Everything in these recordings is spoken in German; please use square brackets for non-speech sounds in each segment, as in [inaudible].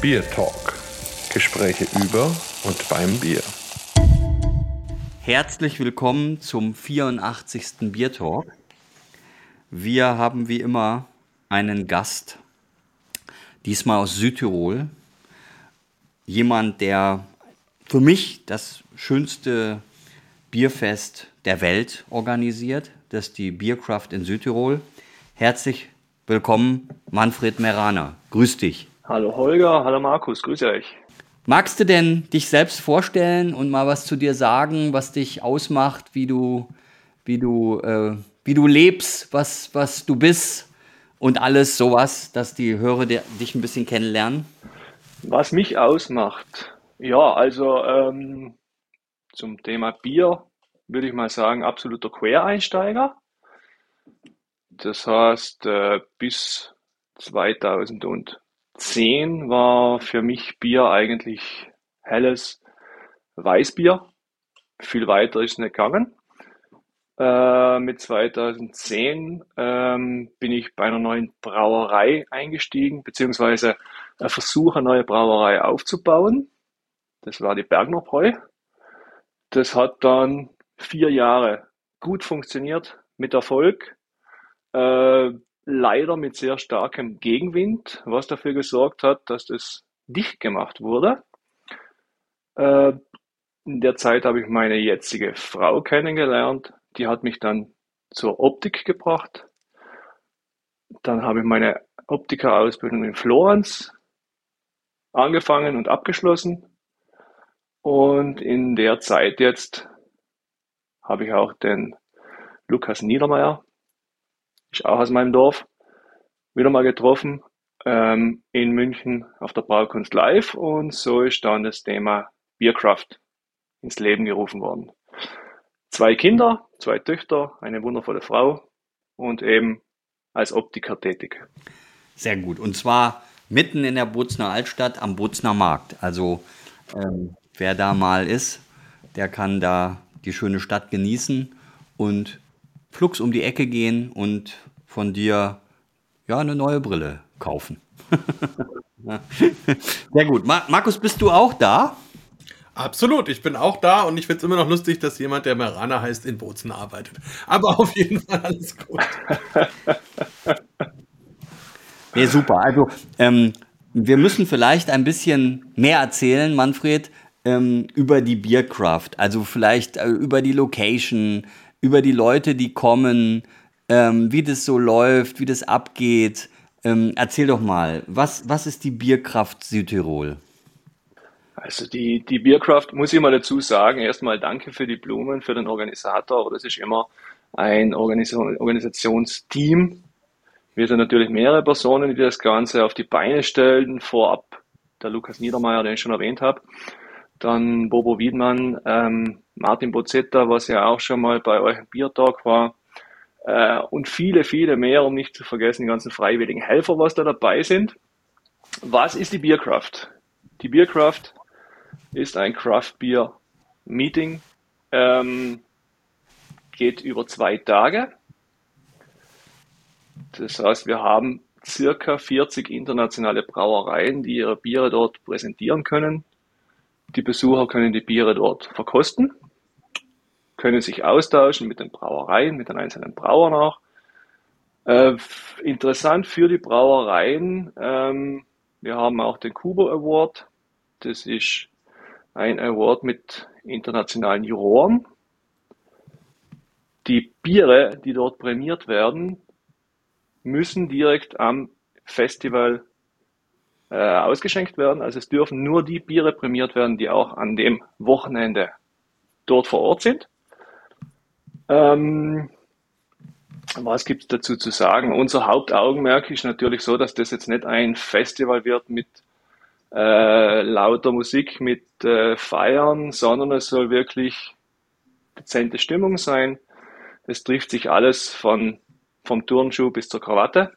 Bier Talk. Gespräche über und beim Bier. Herzlich willkommen zum 84. Bier Talk. Wir haben wie immer einen Gast, diesmal aus Südtirol. Jemand, der für mich das schönste Bierfest der Welt organisiert. Das ist die Biercraft in Südtirol. Herzlich willkommen, Manfred Meraner. Grüß dich. Hallo Holger, hallo Markus, grüße euch. Magst du denn dich selbst vorstellen und mal was zu dir sagen, was dich ausmacht, wie du, wie du, äh, wie du lebst, was, was du bist und alles sowas, dass die Hörer dich ein bisschen kennenlernen? Was mich ausmacht, ja, also ähm, zum Thema Bier würde ich mal sagen, absoluter Quereinsteiger. Das heißt, äh, bis 2010 war für mich Bier eigentlich helles Weißbier. Viel weiter ist nicht gegangen. Äh, mit 2010 ähm, bin ich bei einer neuen Brauerei eingestiegen, beziehungsweise ein Versuch, eine neue Brauerei aufzubauen. Das war die Bergner Bräu. Das hat dann vier Jahre gut funktioniert, mit Erfolg. Äh, leider mit sehr starkem Gegenwind, was dafür gesorgt hat, dass das dicht gemacht wurde. Äh, in der Zeit habe ich meine jetzige Frau kennengelernt. Die hat mich dann zur Optik gebracht. Dann habe ich meine Optikerausbildung in Florenz angefangen und abgeschlossen. Und in der Zeit jetzt habe ich auch den Lukas Niedermeyer, ist auch aus meinem Dorf, wieder mal getroffen ähm, in München auf der Braukunst Live und so ist dann das Thema Bierkraft ins Leben gerufen worden. Zwei Kinder, zwei Töchter, eine wundervolle Frau und eben als Optiker tätig. Sehr gut. Und zwar mitten in der Bozner Altstadt am Bozner Markt. Also ähm, wer da mal ist, der kann da die schöne Stadt genießen und flugs um die Ecke gehen und von dir ja eine neue Brille kaufen. [laughs] Sehr gut. Mar Markus, bist du auch da? Absolut, ich bin auch da und ich finde es immer noch lustig, dass jemand, der Merana heißt, in Bozen arbeitet. Aber auf jeden Fall alles gut. [laughs] Nee, super. Also, ähm, wir müssen vielleicht ein bisschen mehr erzählen, Manfred, ähm, über die Biercraft. Also vielleicht äh, über die Location, über die Leute, die kommen, ähm, wie das so läuft, wie das abgeht. Ähm, erzähl doch mal, was, was ist die Bierkraft Südtirol? Also die, die Bierkraft, muss ich mal dazu sagen, erstmal danke für die Blumen, für den Organisator, aber das ist immer ein Organisationsteam. Wir sind natürlich mehrere Personen, die das Ganze auf die Beine stellen. Vorab der Lukas Niedermeyer, den ich schon erwähnt habe. Dann Bobo Wiedmann, ähm, Martin Bozzetta, was ja auch schon mal bei euch im Biertalk war. Äh, und viele, viele mehr, um nicht zu vergessen, die ganzen freiwilligen Helfer, was da dabei sind. Was ist die Bierkraft? Die Bierkraft ist ein Craft Beer Meeting, ähm, geht über zwei Tage. Das heißt, wir haben circa 40 internationale Brauereien, die ihre Biere dort präsentieren können. Die Besucher können die Biere dort verkosten, können sich austauschen mit den Brauereien, mit den einzelnen Brauern auch. Äh, interessant für die Brauereien, ähm, wir haben auch den Kubo Award. Das ist ein Award mit internationalen Juroren. Die Biere, die dort prämiert werden, müssen direkt am Festival äh, ausgeschenkt werden. Also es dürfen nur die Biere prämiert werden, die auch an dem Wochenende dort vor Ort sind. Ähm, was gibt es dazu zu sagen? Unser Hauptaugenmerk ist natürlich so, dass das jetzt nicht ein Festival wird mit äh, lauter Musik, mit äh, Feiern, sondern es soll wirklich dezente Stimmung sein. Es trifft sich alles von, vom Turnschuh bis zur Krawatte.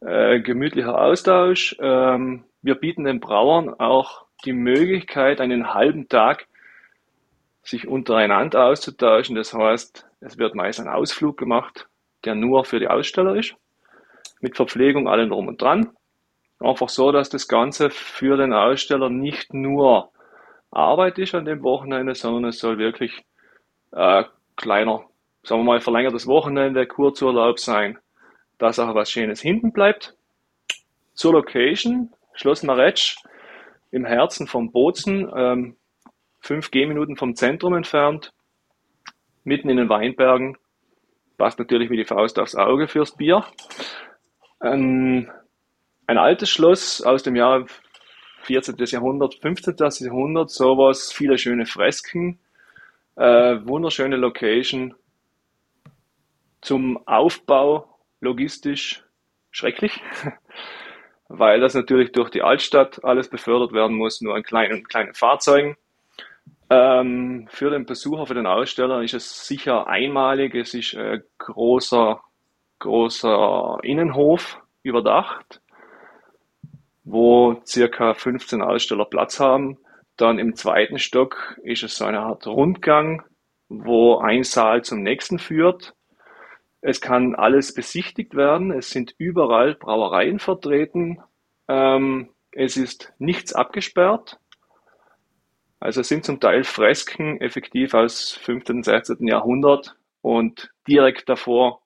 Äh, gemütlicher Austausch. Ähm, wir bieten den Brauern auch die Möglichkeit, einen halben Tag sich untereinander auszutauschen. Das heißt, es wird meist ein Ausflug gemacht, der nur für die Aussteller ist, mit Verpflegung, allem drum und dran. einfach so, dass das Ganze für den Aussteller nicht nur Arbeit ist an dem Wochenende, sondern es soll wirklich äh, kleiner, sagen wir mal, verlängertes Wochenende, Kurzurlaub sein, dass auch was Schönes hinten bleibt. Zur Location, Schloss Maretsch im Herzen von Bozen, ähm, fünf Gehminuten vom Zentrum entfernt, mitten in den Weinbergen. Passt natürlich wie die Faust aufs Auge fürs Bier. Ein, ein altes Schloss aus dem Jahr 14. Jahrhundert, 15. Jahrhundert, sowas, viele schöne Fresken, äh, wunderschöne Location. Zum Aufbau logistisch schrecklich, [laughs] weil das natürlich durch die Altstadt alles befördert werden muss, nur in kleinen, kleinen Fahrzeugen. Ähm, für den Besucher, für den Aussteller ist es sicher einmalig. Es ist ein großer, großer Innenhof überdacht, wo circa 15 Aussteller Platz haben. Dann im zweiten Stock ist es so eine Art Rundgang, wo ein Saal zum nächsten führt. Es kann alles besichtigt werden. Es sind überall Brauereien vertreten. Ähm, es ist nichts abgesperrt. Also sind zum Teil Fresken effektiv aus 15. und 16. Jahrhundert und direkt davor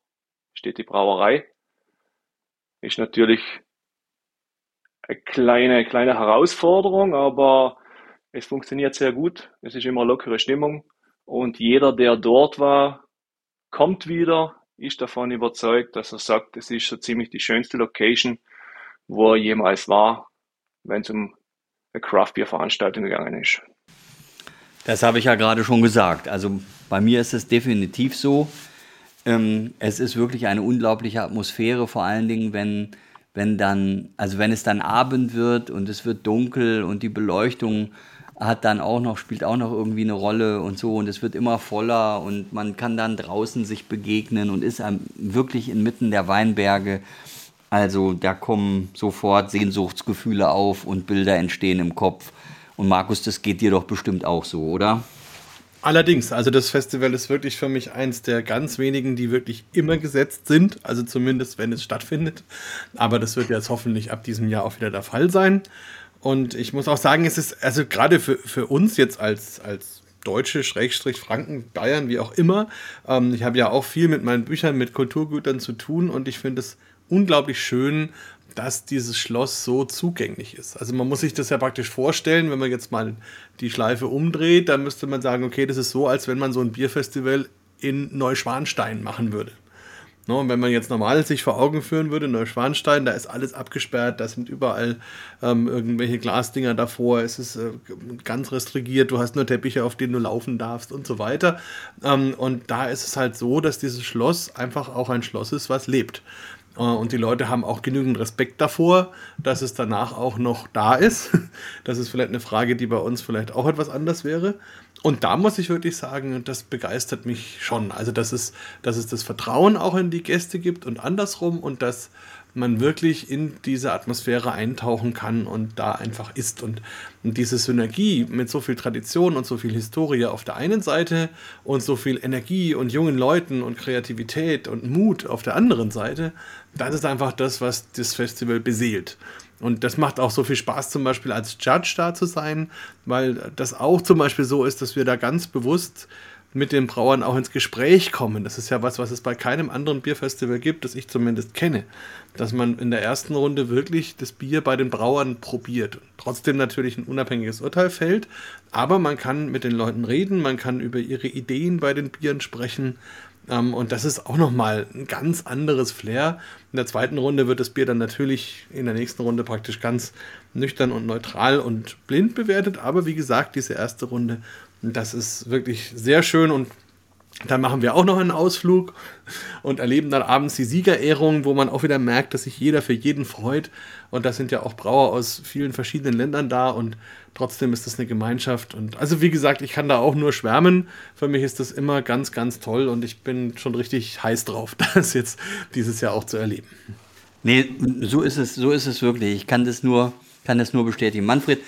steht die Brauerei. Ist natürlich eine kleine, kleine Herausforderung, aber es funktioniert sehr gut. Es ist immer lockere Stimmung und jeder, der dort war, kommt wieder, ist davon überzeugt, dass er sagt, es ist so ziemlich die schönste Location, wo er jemals war, wenn es um eine Craft Beer Veranstaltung gegangen ist. Das habe ich ja gerade schon gesagt. Also bei mir ist es definitiv so. Ähm, es ist wirklich eine unglaubliche Atmosphäre, vor allen Dingen, wenn, wenn dann, also wenn es dann Abend wird und es wird dunkel und die Beleuchtung hat dann auch noch, spielt auch noch irgendwie eine Rolle und so und es wird immer voller und man kann dann draußen sich begegnen und ist wirklich inmitten der Weinberge. Also da kommen sofort Sehnsuchtsgefühle auf und Bilder entstehen im Kopf. Und Markus, das geht dir doch bestimmt auch so, oder? Allerdings, also das Festival ist wirklich für mich eins der ganz wenigen, die wirklich immer gesetzt sind, also zumindest wenn es stattfindet. Aber das wird jetzt hoffentlich ab diesem Jahr auch wieder der Fall sein. Und ich muss auch sagen, es ist also gerade für, für uns jetzt als, als Deutsche, Schrägstrich, Franken, Bayern, wie auch immer. Ähm, ich habe ja auch viel mit meinen Büchern, mit Kulturgütern zu tun und ich finde es unglaublich schön, dass dieses Schloss so zugänglich ist. Also man muss sich das ja praktisch vorstellen, wenn man jetzt mal die Schleife umdreht, dann müsste man sagen, okay, das ist so, als wenn man so ein Bierfestival in Neuschwanstein machen würde. No, und wenn man jetzt normal sich vor Augen führen würde, Neuschwanstein, da ist alles abgesperrt, da sind überall ähm, irgendwelche Glasdinger davor, es ist äh, ganz restrigiert, du hast nur Teppiche, auf denen du laufen darfst und so weiter. Ähm, und da ist es halt so, dass dieses Schloss einfach auch ein Schloss ist, was lebt. Äh, und die Leute haben auch genügend Respekt davor, dass es danach auch noch da ist. [laughs] Das ist vielleicht eine Frage, die bei uns vielleicht auch etwas anders wäre. Und da muss ich wirklich sagen, das begeistert mich schon. Also, dass es, dass es das Vertrauen auch in die Gäste gibt und andersrum und dass man wirklich in diese Atmosphäre eintauchen kann und da einfach ist. Und, und diese Synergie mit so viel Tradition und so viel Historie auf der einen Seite und so viel Energie und jungen Leuten und Kreativität und Mut auf der anderen Seite, das ist einfach das, was das Festival beseelt. Und das macht auch so viel Spaß, zum Beispiel als Judge da zu sein, weil das auch zum Beispiel so ist, dass wir da ganz bewusst mit den Brauern auch ins Gespräch kommen. Das ist ja was, was es bei keinem anderen Bierfestival gibt, das ich zumindest kenne. Dass man in der ersten Runde wirklich das Bier bei den Brauern probiert. Trotzdem natürlich ein unabhängiges Urteil fällt, aber man kann mit den Leuten reden, man kann über ihre Ideen bei den Bieren sprechen. Ähm, und das ist auch nochmal ein ganz anderes Flair. In der zweiten Runde wird das Bier dann natürlich in der nächsten Runde praktisch ganz nüchtern und neutral und blind bewertet. Aber wie gesagt, diese erste Runde das ist wirklich sehr schön und dann machen wir auch noch einen Ausflug und erleben dann abends die Siegerehrung, wo man auch wieder merkt, dass sich jeder für jeden freut. Und da sind ja auch Brauer aus vielen verschiedenen Ländern da und trotzdem ist das eine Gemeinschaft. Und also wie gesagt, ich kann da auch nur schwärmen. Für mich ist das immer ganz, ganz toll und ich bin schon richtig heiß drauf, [laughs] das jetzt dieses Jahr auch zu erleben. Nee, so ist es, so ist es wirklich. Ich kann das nur, kann das nur bestätigen. Manfred,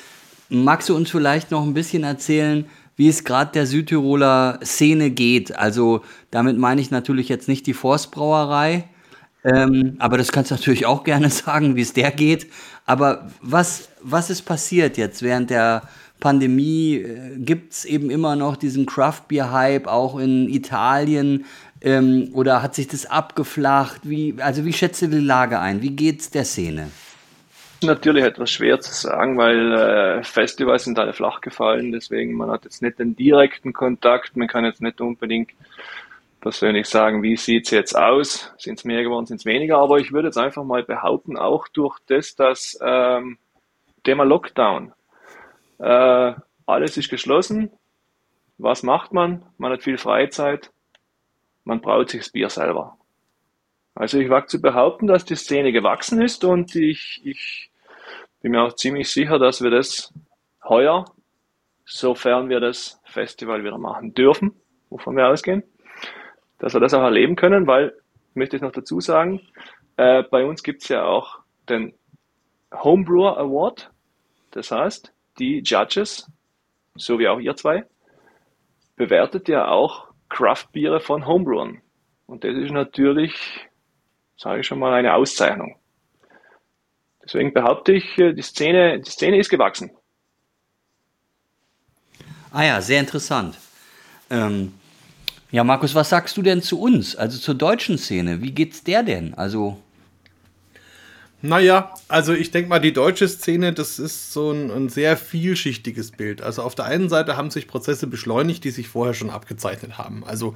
magst du uns vielleicht noch ein bisschen erzählen, wie es gerade der Südtiroler Szene geht. Also damit meine ich natürlich jetzt nicht die Forstbrauerei, Ähm, aber das kannst du natürlich auch gerne [laughs] sagen, wie es der geht. Aber was, was ist passiert jetzt während der Pandemie? Äh, Gibt es eben immer noch diesen Craft Beer Hype auch in Italien? Ähm, oder hat sich das abgeflacht? Wie, also wie schätzt du die Lage ein? Wie geht es der Szene? Natürlich etwas schwer zu sagen, weil äh, Festivals sind alle flach gefallen, deswegen man hat jetzt nicht den direkten Kontakt, man kann jetzt nicht unbedingt persönlich sagen, wie sieht es jetzt aus? Sind es mehr geworden, sind es weniger? Aber ich würde jetzt einfach mal behaupten, auch durch das, dass ähm, Thema Lockdown, äh, alles ist geschlossen. Was macht man? Man hat viel Freizeit. Man braut sich das Bier selber. Also ich wage zu behaupten, dass die Szene gewachsen ist und ich, ich bin mir auch ziemlich sicher, dass wir das heuer, sofern wir das Festival wieder machen dürfen, wovon wir ausgehen, dass wir das auch erleben können, weil, möchte ich noch dazu sagen, äh, bei uns gibt es ja auch den Homebrewer Award. Das heißt, die Judges, so wie auch ihr zwei, bewertet ja auch Craft-Biere von Homebrewern. Und das ist natürlich, sage ich schon mal, eine Auszeichnung. Deswegen behaupte ich, äh, die Szene, die Szene ist gewachsen. Ah ja, sehr interessant. Ähm, ja, Markus, was sagst du denn zu uns, also zur deutschen Szene? Wie geht's der denn? Also. Naja, also ich denke mal, die deutsche Szene, das ist so ein, ein, sehr vielschichtiges Bild. Also auf der einen Seite haben sich Prozesse beschleunigt, die sich vorher schon abgezeichnet haben. Also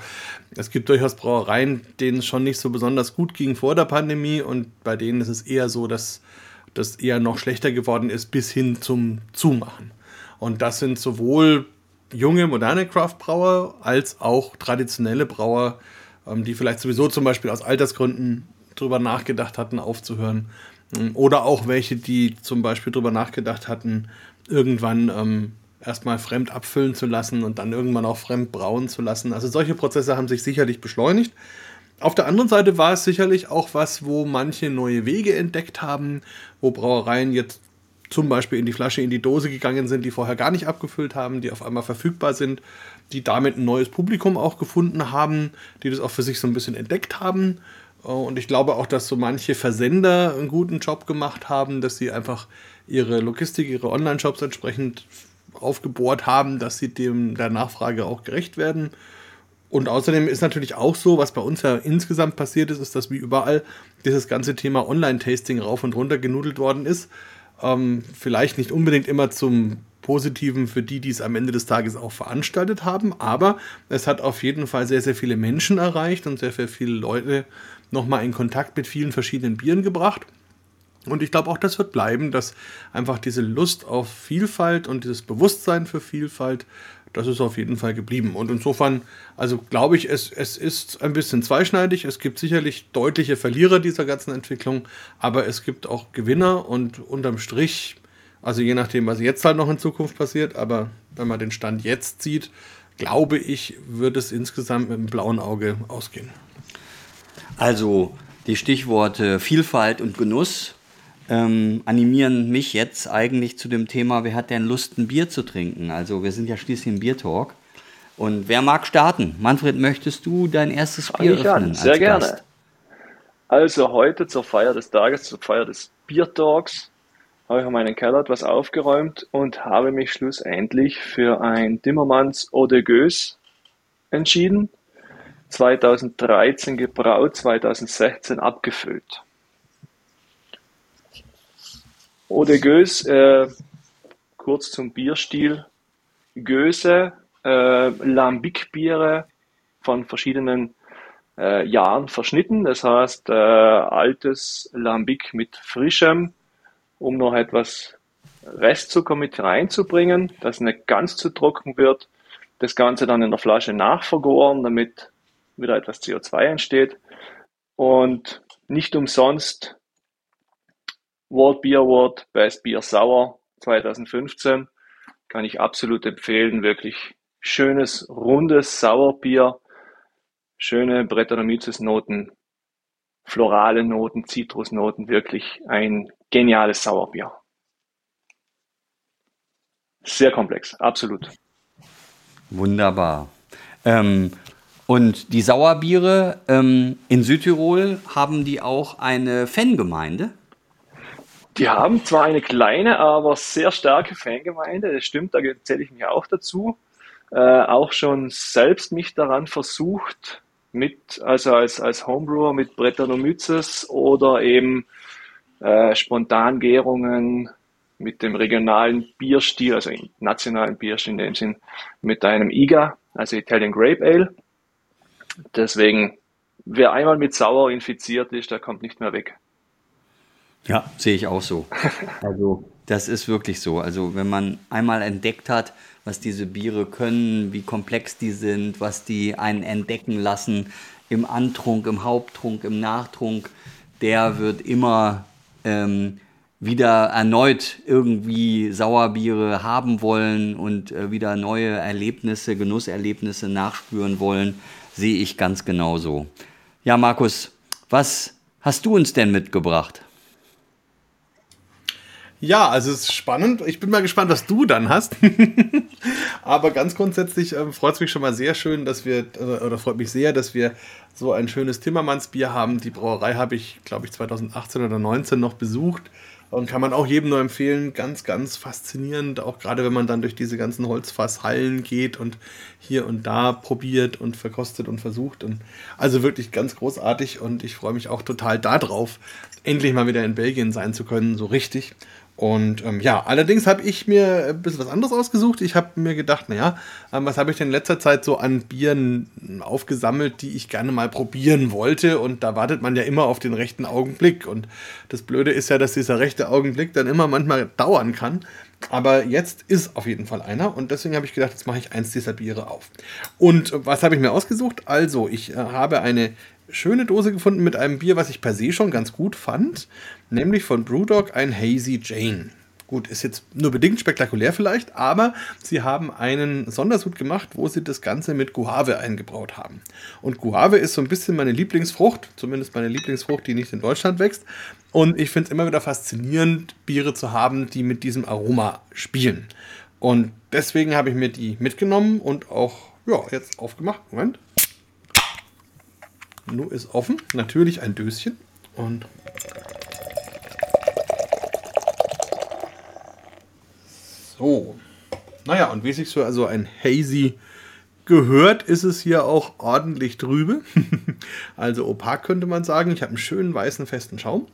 es gibt durchaus Brauereien, denen es schon nicht so besonders gut ging vor der Pandemie und bei denen ist es eher so, dass das eher noch schlechter geworden ist bis hin zum Zumachen. Und das sind sowohl junge, moderne Craft-Brauer als auch traditionelle Brauer, ähm, die vielleicht sowieso zum Beispiel aus Altersgründen drüber nachgedacht hatten, aufzuhören. Ähm, oder auch welche, die zum Beispiel drüber nachgedacht hatten, irgendwann ähm, erstmal fremd abfüllen zu lassen und dann irgendwann auch fremd brauen zu lassen. Also solche Prozesse haben sich sicherlich beschleunigt. Auf der anderen Seite war es sicherlich auch was, wo manche neue Wege entdeckt haben, wo Brauereien jetzt zum Beispiel in die Flasche, in die Dose gegangen sind, die vorher gar nicht abgefüllt haben, die auf einmal verfügbar sind, die damit ein neues Publikum auch gefunden haben, die das auch für sich so ein bisschen entdeckt haben. Äh, und ich glaube auch, dass so manche Versender einen guten Job gemacht haben, dass sie einfach ihre Logistik, ihre Online-Shops entsprechend aufgebohrt haben, dass sie dem der Nachfrage auch gerecht werden. Und außerdem ist natürlich auch so, was bei uns ja insgesamt passiert ist, ist, dass wie überall dieses ganze Thema Online-Tasting rauf und runter genudelt worden ist. Ähm, vielleicht nicht unbedingt immer zum Positiven für die, die es am Ende des Tages auch veranstaltet haben, aber es hat auf jeden Fall sehr, sehr viele Menschen erreicht und sehr, sehr viele Leute nochmal in Kontakt mit vielen verschiedenen Bieren gebracht. Und ich glaube auch, das wird bleiben, dass einfach diese Lust auf Vielfalt und dieses Bewusstsein für Vielfalt das ist auf jeden Fall geblieben. Und insofern, also glaube ich, es, es ist ein bisschen zweischneidig. Es gibt sicherlich deutliche Verlierer dieser ganzen Entwicklung, aber es gibt auch Gewinner und unterm Strich, also je nachdem, was jetzt halt noch in Zukunft passiert, aber wenn man den Stand jetzt sieht, glaube ich, wird es insgesamt mit einem blauen Auge ausgehen. Also die Stichworte Vielfalt und Genuss ähm, animieren mich jetzt eigentlich zu dem Thema, wer hat denn Lust, ein Bier zu trinken? Also wir sind ja schließlich im Biertalk. Und wer mag starten? Manfred, möchtest du dein erstes Bier ich öffnen? An. Sehr gerne. Gast? Also heute zur Feier des Tages, zur Feier des Biertalks, habe ich in meinen Keller etwas aufgeräumt und habe mich schlussendlich für ein Timmermans Eau de Gueuse entschieden. 2013 gebraut, 2016 abgefüllt. Eau de äh, kurz zum Bierstil. Göse, äh, Lambic-Biere von verschiedenen äh, Jahren verschnitten. Das heißt, äh, altes Lambic mit frischem, um noch etwas Restzucker mit reinzubringen, dass nicht ganz zu trocken wird. Das Ganze dann in der Flasche nachvergoren, damit wieder etwas CO2 entsteht. Und nicht umsonst World Beer Award Best Beer Sour 2015 kann ich absolut empfehlen. Wirklich schönes, rundes Sauerbier, schöne Brettanomyces-Noten, florale Noten, Zitrusnoten, wirklich ein geniales Sauerbier. Sehr komplex, absolut. Wunderbar. Ähm, Und die Sauerbiere ähm, in Südtirol haben die auch eine Fangemeinde? Die haben zwar eine kleine, aber sehr starke Fangemeinde, das stimmt, da zähle ich mich auch dazu. Äh, auch schon selbst mich daran versucht, mit, also als, als Homebrewer mit Brettanomyces oder eben äh, Spontangärungen mit dem regionalen Bierstil, also nationalen Bierstil in dem Sinn, mit einem IGA, also Italian Grape Ale. Deswegen, wer einmal mit Sauer infiziert ist, der kommt nicht mehr weg. Ja, sehe ich auch so. [laughs] Also, das ist wirklich so. Also, wenn man einmal entdeckt hat, was diese Biere können, wie komplex die sind, was die einen entdecken lassen im Antrunk, im Haupttrunk, im Nachtrunk, der wird immer ähm, wieder erneut irgendwie Sauerbiere haben wollen und äh, wieder neue Erlebnisse, Genusserlebnisse nachspüren wollen, sehe ich ganz genauso. Ja, Markus, was hast du uns denn mitgebracht? Ja, also es ist spannend. Ich bin mal gespannt, was du dann hast. [laughs] Aber ganz grundsätzlich ähm, freut es mich schon mal sehr schön, dass wir, äh, oder freut mich sehr, dass wir so ein schönes Timmermannsbier haben. Die Brauerei habe ich, glaube ich, 2018 oder 2019 noch besucht. Und kann man auch jedem nur empfehlen, ganz, ganz faszinierend, auch gerade wenn man dann durch diese ganzen Holzfasshallen geht und hier und da probiert und verkostet und versucht. Und also wirklich ganz großartig und ich freue mich auch total darauf, endlich mal wieder in Belgien sein zu können, so richtig. Und ähm, ja, allerdings habe ich mir ein bisschen was anderes ausgesucht. Ich habe mir gedacht, naja, ähm, was habe ich denn in letzter Zeit so an Bieren aufgesammelt, die ich gerne mal probieren wollte? Und da wartet man ja immer auf den rechten Augenblick. Und das Blöde ist ja, dass dieser rechte Augenblick dann immer manchmal dauern kann. Aber jetzt ist auf jeden Fall einer und deswegen habe ich gedacht, jetzt mache ich eins dieser Biere auf. Und was habe ich mir ausgesucht? Also, ich äh, habe eine schöne Dose gefunden mit einem Bier, was ich per se schon ganz gut fand, nämlich von Brewdog ein Hazy Jane. Gut, ist jetzt nur bedingt spektakulär vielleicht, aber sie haben einen Sondersud gemacht, wo sie das Ganze mit Guave eingebraut haben. Und Guave ist so ein bisschen meine Lieblingsfrucht, zumindest meine Lieblingsfrucht, die nicht in Deutschland wächst. Und ich finde es immer wieder faszinierend, Biere zu haben, die mit diesem Aroma spielen. Und deswegen habe ich mir die mitgenommen und auch ja, jetzt aufgemacht. Moment. Nu ist offen. Natürlich ein Döschen. Und so. Naja, und wie sich so also ein Hazy gehört, ist es hier auch ordentlich trübe. [laughs] also opak könnte man sagen. Ich habe einen schönen weißen festen Schaum.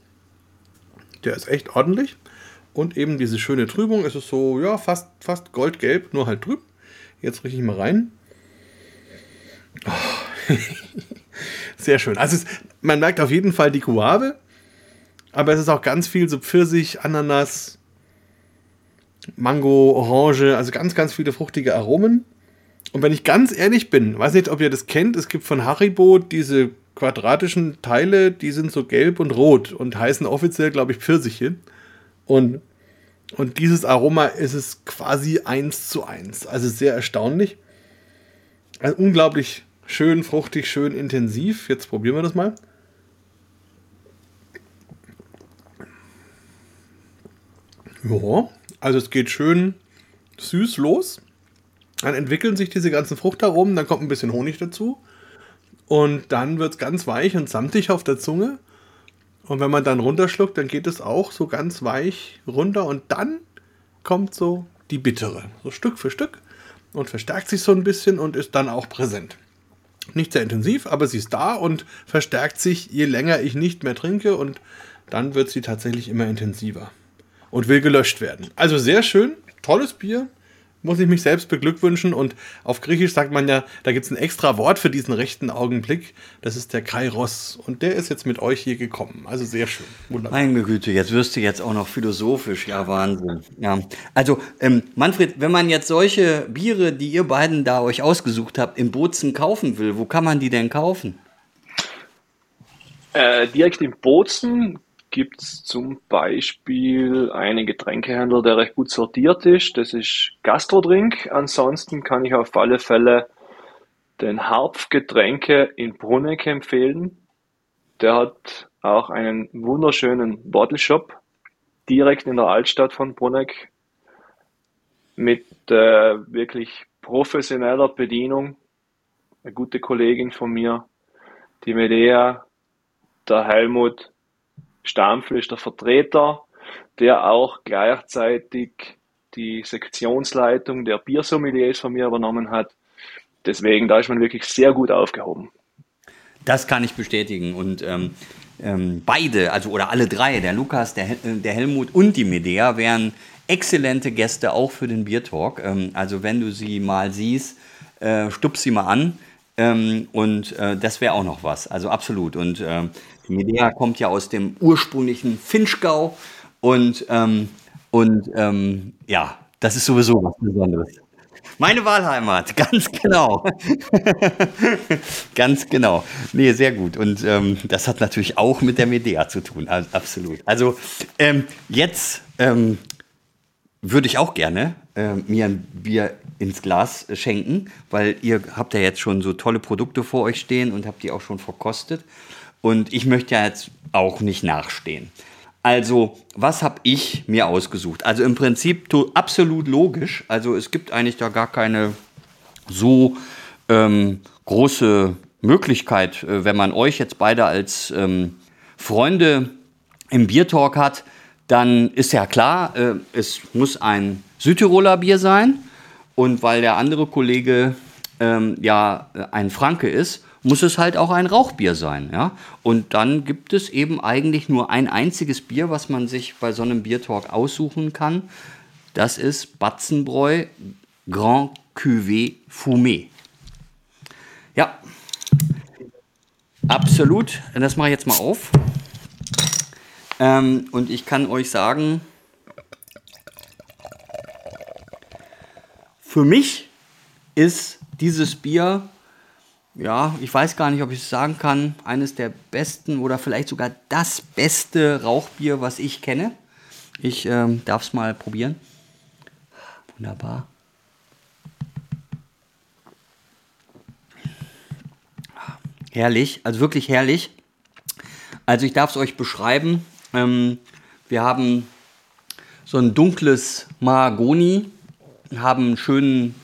Der ist echt ordentlich. Und eben diese schöne Trübung. Es ist so, ja, fast, fast goldgelb, nur halt trüb. Jetzt rieche ich mal rein. Oh. [laughs] Sehr schön. Also es, man merkt auf jeden Fall die Guave, aber es ist auch ganz viel so Pfirsich, Ananas, Mango, Orange, also ganz, ganz viele fruchtige Aromen. Und wenn ich ganz ehrlich bin, weiß nicht, ob ihr das kennt, es gibt von Haribo diese quadratischen Teile, die sind so gelb und rot und heißen offiziell, glaube ich, Pfirsiche. Und, und dieses Aroma ist es quasi eins zu eins. Also sehr erstaunlich. Also unglaublich Schön fruchtig, schön intensiv. Jetzt probieren wir das mal. Ja, also es geht schön süß los. Dann entwickeln sich diese ganzen Fruchtaromen, dann kommt ein bisschen Honig dazu. Und dann wird es ganz weich und samtig auf der Zunge. Und wenn man dann runterschluckt, dann geht es auch so ganz weich runter. Und dann kommt so die bittere, so Stück für Stück. Und verstärkt sich so ein bisschen und ist dann auch präsent. Nicht sehr intensiv, aber sie ist da und verstärkt sich, je länger ich nicht mehr trinke und dann wird sie tatsächlich immer intensiver und will gelöscht werden. Also sehr schön, tolles Bier, muss ich mich selbst beglückwünschen. Und auf Griechisch sagt man ja, da gibt es ein extra Wort für diesen rechten Augenblick. Das ist der Kairos. Und der ist jetzt mit euch hier gekommen. Also sehr schön. Wunderbar. Meine Güte, jetzt wirst du jetzt auch noch philosophisch. Ja, Wahnsinn. Ja. Also, ähm, Manfred, wenn man jetzt solche Biere, die ihr beiden da euch ausgesucht habt, im Bozen kaufen will, wo kann man die denn kaufen? Äh, direkt im Bozen gibt es zum Beispiel einen Getränkehändler, der recht gut sortiert ist. Das ist Gastrodrink. Ansonsten kann ich auf alle Fälle den Harpfgetränke in Bruneck empfehlen. Der hat auch einen wunderschönen Bottle Shop direkt in der Altstadt von Bruneck mit äh, wirklich professioneller Bedienung. eine gute Kollegin von mir, die Medea, der Helmut Stampfl ist der Vertreter, der auch gleichzeitig die Sektionsleitung der Biersommeliers von mir übernommen hat. Deswegen, da ist man wirklich sehr gut aufgehoben. Das kann ich bestätigen. Und ähm, ähm, beide, also oder alle drei, der Lukas, der, der Helmut und die Medea, wären exzellente Gäste auch für den Biertalk. Ähm, also wenn du sie mal siehst, äh, stup sie mal an. Ähm, und äh, das wäre auch noch was. Also absolut. Und äh, die Medea kommt ja aus dem ursprünglichen Finchgau. Und, ähm, und ähm, ja, das ist sowieso was Besonderes. Meine Wahlheimat, [laughs] ganz genau. [laughs] ganz genau. Nee, sehr gut. Und ähm, das hat natürlich auch mit der Medea zu tun, also, absolut. Also ähm, jetzt ähm, würde ich auch gerne äh, mir ein Bier ins Glas schenken, weil ihr habt ja jetzt schon so tolle Produkte vor euch stehen und habt die auch schon verkostet. Und ich möchte ja jetzt auch nicht nachstehen. Also, was habe ich mir ausgesucht? Also im Prinzip absolut logisch. Also es gibt eigentlich da gar keine so ähm, große Möglichkeit, äh, wenn man euch jetzt beide als ähm, Freunde im Biertalk hat, dann ist ja klar, äh, es muss ein Südtiroler Bier sein. Und weil der andere Kollege ähm, ja äh, ein Franke ist, muss es halt auch ein Rauchbier sein. Ja? Und dann gibt es eben eigentlich nur ein einziges Bier, was man sich bei so einem Biertalk aussuchen kann. Das ist Batzenbräu Grand Cuvée Fumé. Ja, absolut. Das mache ich jetzt mal auf. Ähm, und ich kann euch sagen, für mich ist dieses Bier ja, ich weiß gar nicht, ob ich es sagen kann, eines der besten oder vielleicht sogar das beste Rauchbier, was ich kenne. Ich ähm, darf es mal probieren. Wunderbar. Herrlich, also wirklich herrlich. Also ich darf es euch beschreiben. Ähm, wir haben so ein dunkles Mahagoni, haben einen schönen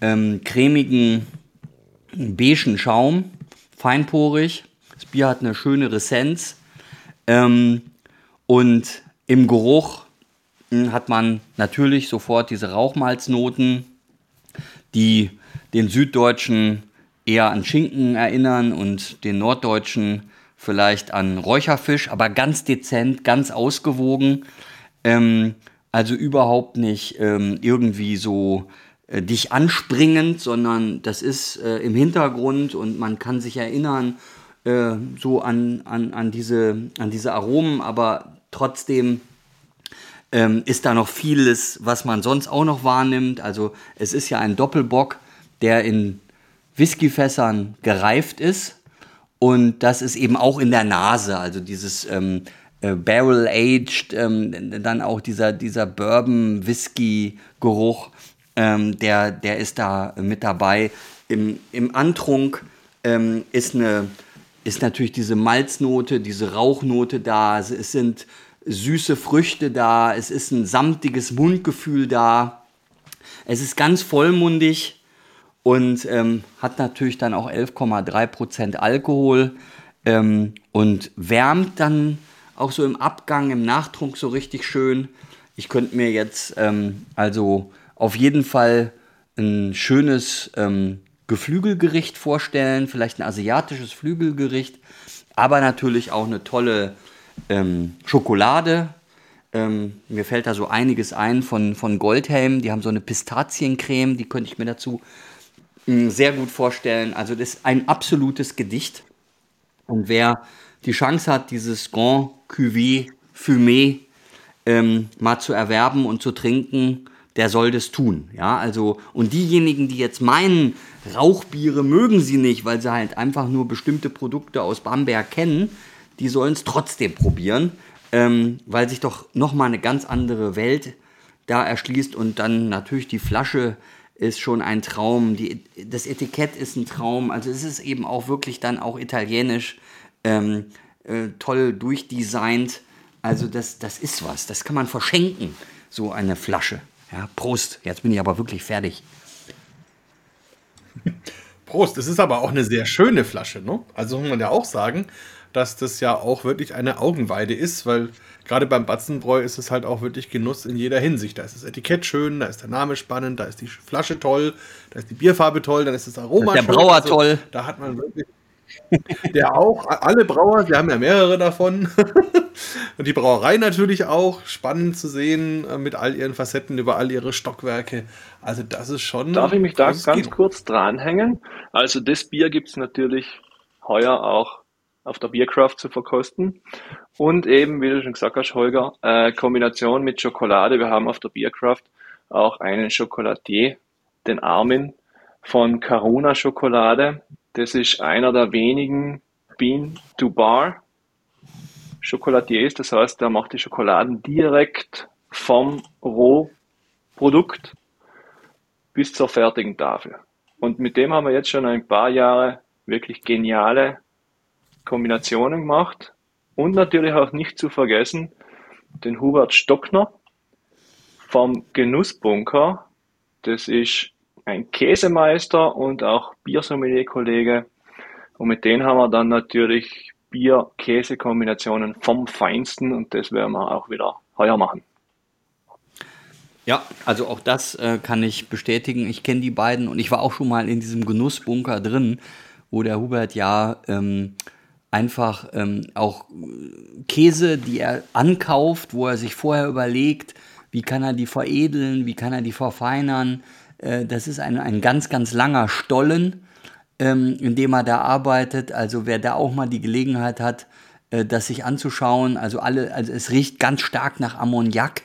ähm, cremigen beigen Schaum, feinporig. Das Bier hat eine schöne Ressenz. Ähm, und im Geruch hm, hat man natürlich sofort diese Rauchmalznoten, die den Süddeutschen eher an Schinken erinnern und den Norddeutschen vielleicht an Räucherfisch, aber ganz dezent, ganz ausgewogen. Ähm, also überhaupt nicht ähm, irgendwie so äh, dich anspringend, sondern das ist äh, im Hintergrund und man kann sich erinnern äh, so an, an, an, diese, an diese Aromen, aber trotzdem ähm, ist da noch vieles, was man sonst auch noch wahrnimmt. Also es ist ja ein Doppelbock, der in Whiskyfässern gereift ist und das ist eben auch in der Nase, also dieses ähm, äh, Barrel-aged, ähm, dann auch dieser, dieser Bourbon-Whisky-Geruch ähm, der, der ist da mit dabei. Im, im Antrunk ähm, ist, eine, ist natürlich diese Malznote, diese Rauchnote da. Es sind süße Früchte da. Es ist ein samtiges Mundgefühl da. Es ist ganz vollmundig und ähm, hat natürlich dann auch 11,3% Alkohol ähm, und wärmt dann auch so im Abgang, im Nachtrunk so richtig schön. Ich könnte mir jetzt ähm, also auf jeden Fall ein schönes ähm, Geflügelgericht vorstellen, vielleicht ein asiatisches Flügelgericht, aber natürlich auch eine tolle ähm, Schokolade. Ähm, mir fällt da so einiges ein von, von Goldhelm. Die haben so eine Pistaziencreme, die könnte ich mir dazu sehr gut vorstellen. Also das ist ein absolutes Gedicht. Und wer die Chance hat, dieses Grand Cuvée Fumé ähm, mal zu erwerben und zu trinken, der soll das tun. Ja, also, und diejenigen, die jetzt meinen, Rauchbiere mögen sie nicht, weil sie halt einfach nur bestimmte Produkte aus Bamberg kennen, die sollen es trotzdem probieren, ähm, weil sich doch nochmal eine ganz andere Welt da erschließt und dann natürlich die Flasche ist schon ein Traum, die, das Etikett ist ein Traum, also es ist eben auch wirklich dann auch italienisch ähm, äh, toll durchdesignt, also das, das ist was, das kann man verschenken, so eine Flasche. Ja, Prost. Jetzt bin ich aber wirklich fertig. Prost. Es ist aber auch eine sehr schöne Flasche, ne? Also muss man ja auch sagen, dass das ja auch wirklich eine Augenweide ist, weil gerade beim Batzenbräu ist es halt auch wirklich Genuss in jeder Hinsicht. Da ist das Etikett schön, da ist der Name spannend, da ist die Flasche toll, da ist die Bierfarbe toll, dann ist das Aroma der schön. Der Brauer also, toll. Da hat man wirklich der auch, alle Brauer, wir haben ja mehrere davon. [laughs] Und die Brauerei natürlich auch, spannend zu sehen, äh, mit all ihren Facetten über all ihre Stockwerke. Also das ist schon. Darf ich mich da ganz kurz dranhängen? Also das Bier gibt es natürlich heuer auch auf der Biercraft zu verkosten. Und eben, wie du schon gesagt hast, Holger, äh, Kombination mit Schokolade. Wir haben auf der Biercraft auch einen Schokoladier, den Armin von Caruna Schokolade. Das ist einer der wenigen Bean to Bar Schokoladiers. Das heißt, der macht die Schokoladen direkt vom Rohprodukt bis zur fertigen Tafel. Und mit dem haben wir jetzt schon ein paar Jahre wirklich geniale Kombinationen gemacht. Und natürlich auch nicht zu vergessen den Hubert Stockner vom Genussbunker. Das ist ein Käsemeister und auch Biersommelier-Kollege. Und mit denen haben wir dann natürlich Bier-Käse-Kombinationen vom Feinsten und das werden wir auch wieder heuer machen. Ja, also auch das äh, kann ich bestätigen. Ich kenne die beiden und ich war auch schon mal in diesem Genussbunker drin, wo der Hubert ja ähm, einfach ähm, auch Käse, die er ankauft, wo er sich vorher überlegt, wie kann er die veredeln, wie kann er die verfeinern. Äh, das ist ein, ein ganz, ganz langer Stollen, ähm, in dem er da arbeitet. Also wer da auch mal die Gelegenheit hat, äh, das sich anzuschauen, also alle, also es riecht ganz stark nach Ammoniak.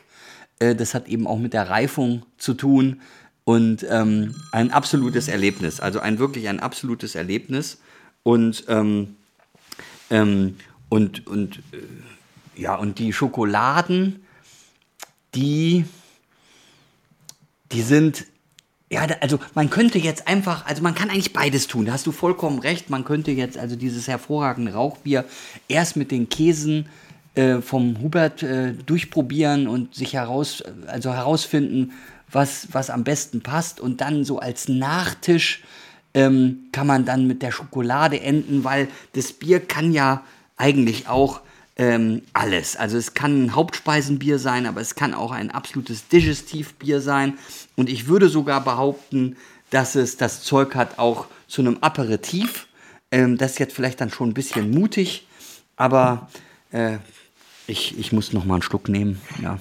Äh, das hat eben auch mit der Reifung zu tun und ähm, ein absolutes Erlebnis. Also ein wirklich ein absolutes Erlebnis und ähm, ähm, und und äh, ja und die Schokoladen, die die sind ja, also man könnte jetzt einfach, also man kann eigentlich beides tun. Da hast du vollkommen recht. Man könnte jetzt also dieses hervorragende Rauchbier erst mit den Käsen äh, vom Hubert äh, durchprobieren und sich heraus, also herausfinden, was, was am besten passt. Und dann so als Nachtisch ähm, kann man dann mit der Schokolade enden, weil das Bier kann ja eigentlich auch ähm, alles. Also es kann ein Hauptspeisenbier sein, aber es kann auch ein absolutes Digestivbier sein. Und ich würde sogar behaupten, dass es das Zeug hat auch zu einem Aperitif. Ähm, das ist jetzt vielleicht dann schon ein bisschen mutig, aber äh, ich, ich muss noch mal einen Schluck nehmen. Ja.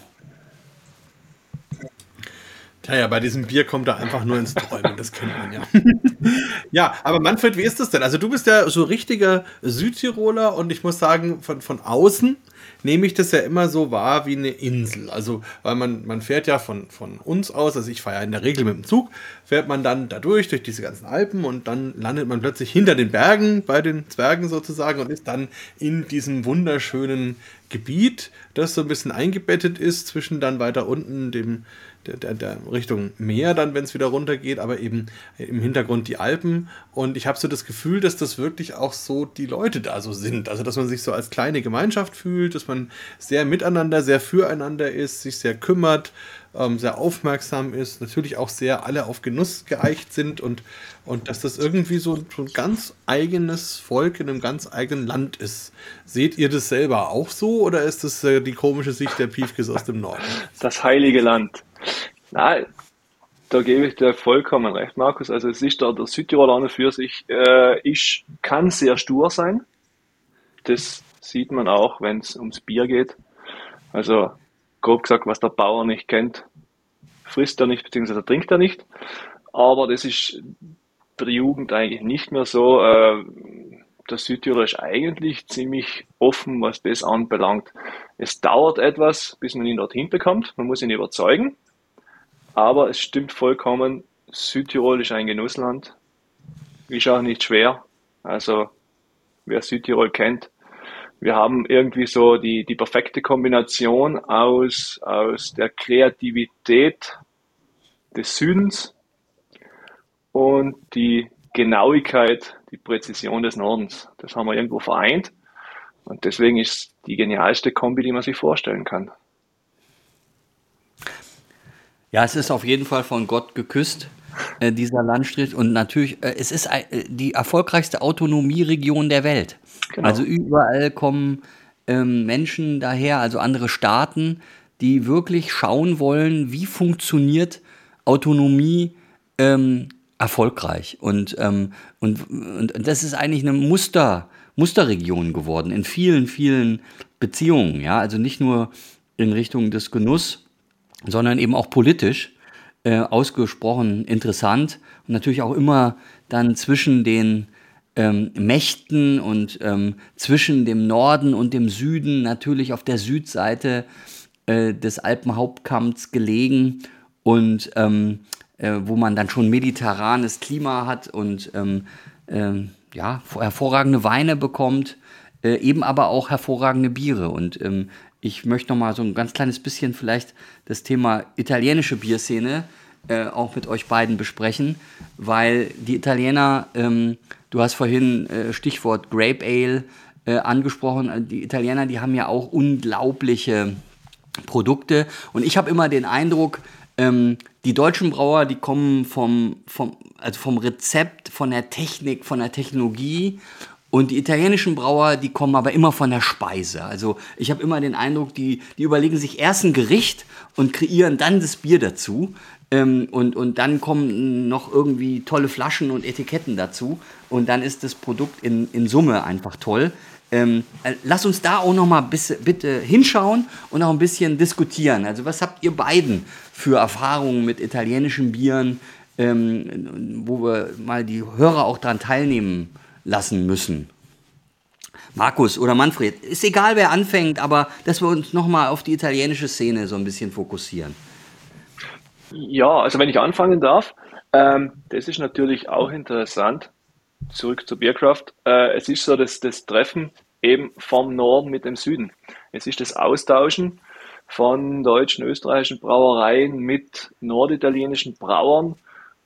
Tja, ja, bei diesem Bier kommt er einfach nur ins Träumen, das kennt man ja. [laughs] ja, aber Manfred, wie ist das denn? Also du bist ja so richtiger Südtiroler und ich muss sagen, von, von außen nehme ich das ja immer so wahr wie eine Insel. Also, weil man, man fährt ja von, von uns aus, also ich fahre ja in der Regel mit dem Zug, fährt man dann dadurch, durch diese ganzen Alpen und dann landet man plötzlich hinter den Bergen, bei den Zwergen sozusagen und ist dann in diesem wunderschönen Gebiet, das so ein bisschen eingebettet ist zwischen dann weiter unten dem der, der, der Richtung Meer dann, wenn es wieder runtergeht, aber eben im Hintergrund die Alpen. Und ich habe so das Gefühl, dass das wirklich auch so die Leute da so sind. Also, dass man sich so als kleine Gemeinschaft fühlt, dass man sehr miteinander, sehr füreinander ist, sich sehr kümmert, ähm, sehr aufmerksam ist, natürlich auch sehr alle auf Genuss geeicht sind und, und dass das irgendwie so, so ein ganz eigenes Volk in einem ganz eigenen Land ist. Seht ihr das selber auch so oder ist das äh, die komische Sicht der Piefkes aus dem Norden? Das heilige Land. Nein, da gebe ich dir vollkommen recht, Markus. Also es ist da der Südtiroler an und für sich, äh, ist, kann sehr stur sein. Das sieht man auch, wenn es ums Bier geht. Also grob gesagt, was der Bauer nicht kennt, frisst er nicht, beziehungsweise trinkt er nicht. Aber das ist der Jugend eigentlich nicht mehr so. Äh, der Südtiroler ist eigentlich ziemlich offen, was das anbelangt. Es dauert etwas, bis man ihn dorthin bekommt. Man muss ihn überzeugen. Aber es stimmt vollkommen, Südtirol ist ein Genussland. Ist auch nicht schwer. Also, wer Südtirol kennt, wir haben irgendwie so die, die perfekte Kombination aus, aus der Kreativität des Südens und die Genauigkeit, die Präzision des Nordens. Das haben wir irgendwo vereint. Und deswegen ist die genialste Kombi, die man sich vorstellen kann. Ja, es ist auf jeden Fall von Gott geküsst. äh, dieser Landstrich. Und natürlich, äh, es ist äh, die erfolgreichste Autonomieregion der Welt. Genau. Also überall kommen ähm, Menschen daher, also andere Staaten, die wirklich schauen wollen, wie funktioniert Autonomie ähm, erfolgreich. Und, ähm, und, und das ist eigentlich eine Muster, Musterregion geworden in vielen, vielen Beziehungen. Ja? Also nicht nur in Richtung des Genuss, sondern eben auch politisch äh, ausgesprochen interessant und natürlich auch immer dann zwischen den ähm, Mächten und ähm, zwischen dem Norden und dem Süden, natürlich auf der Südseite äh, des Alpenhauptkamms gelegen und ähm, äh, wo man dann schon mediterranes Klima hat und ähm, ähm, ja, hervorragende Weine bekommt, äh, eben aber auch hervorragende Biere. Und ähm, ich möchte noch mal so ein ganz kleines bisschen vielleicht das Thema italienische Bierszene äh, auch mit euch beiden besprechen, weil die Italiener, ähm, du hast vorhin äh, Stichwort Grape Ale äh, angesprochen, die Italiener, die haben ja auch unglaubliche Produkte. Und ich habe immer den Eindruck, ähm, die deutschen Brauer, die kommen vom, vom, also vom Rezept, von der Technik, von der Technologie und die italienischen Brauer, die kommen aber immer von der Speise. Also ich habe immer den Eindruck, die, die überlegen sich erst ein Gericht und kreieren dann das Bier dazu. Ähm, und, und dann kommen noch irgendwie tolle Flaschen und Etiketten dazu. Und dann ist das Produkt in, in Summe einfach toll. Ähm, äh, lass uns da auch noch mal bis, bitte hinschauen und auch ein bisschen diskutieren. Also was habt ihr beiden für Erfahrungen mit italienischen Bieren, ähm, wo wir mal die Hörer auch daran teilnehmen lassen müssen? Markus oder Manfred, ist egal, wer anfängt, aber dass wir uns noch mal auf die italienische Szene so ein bisschen fokussieren. Ja, also wenn ich anfangen darf, ähm, das ist natürlich auch interessant. Zurück zur Bierkraft. Äh, es ist so das, das Treffen eben vom Norden mit dem Süden. Es ist das Austauschen von deutschen, österreichischen Brauereien mit norditalienischen Brauern.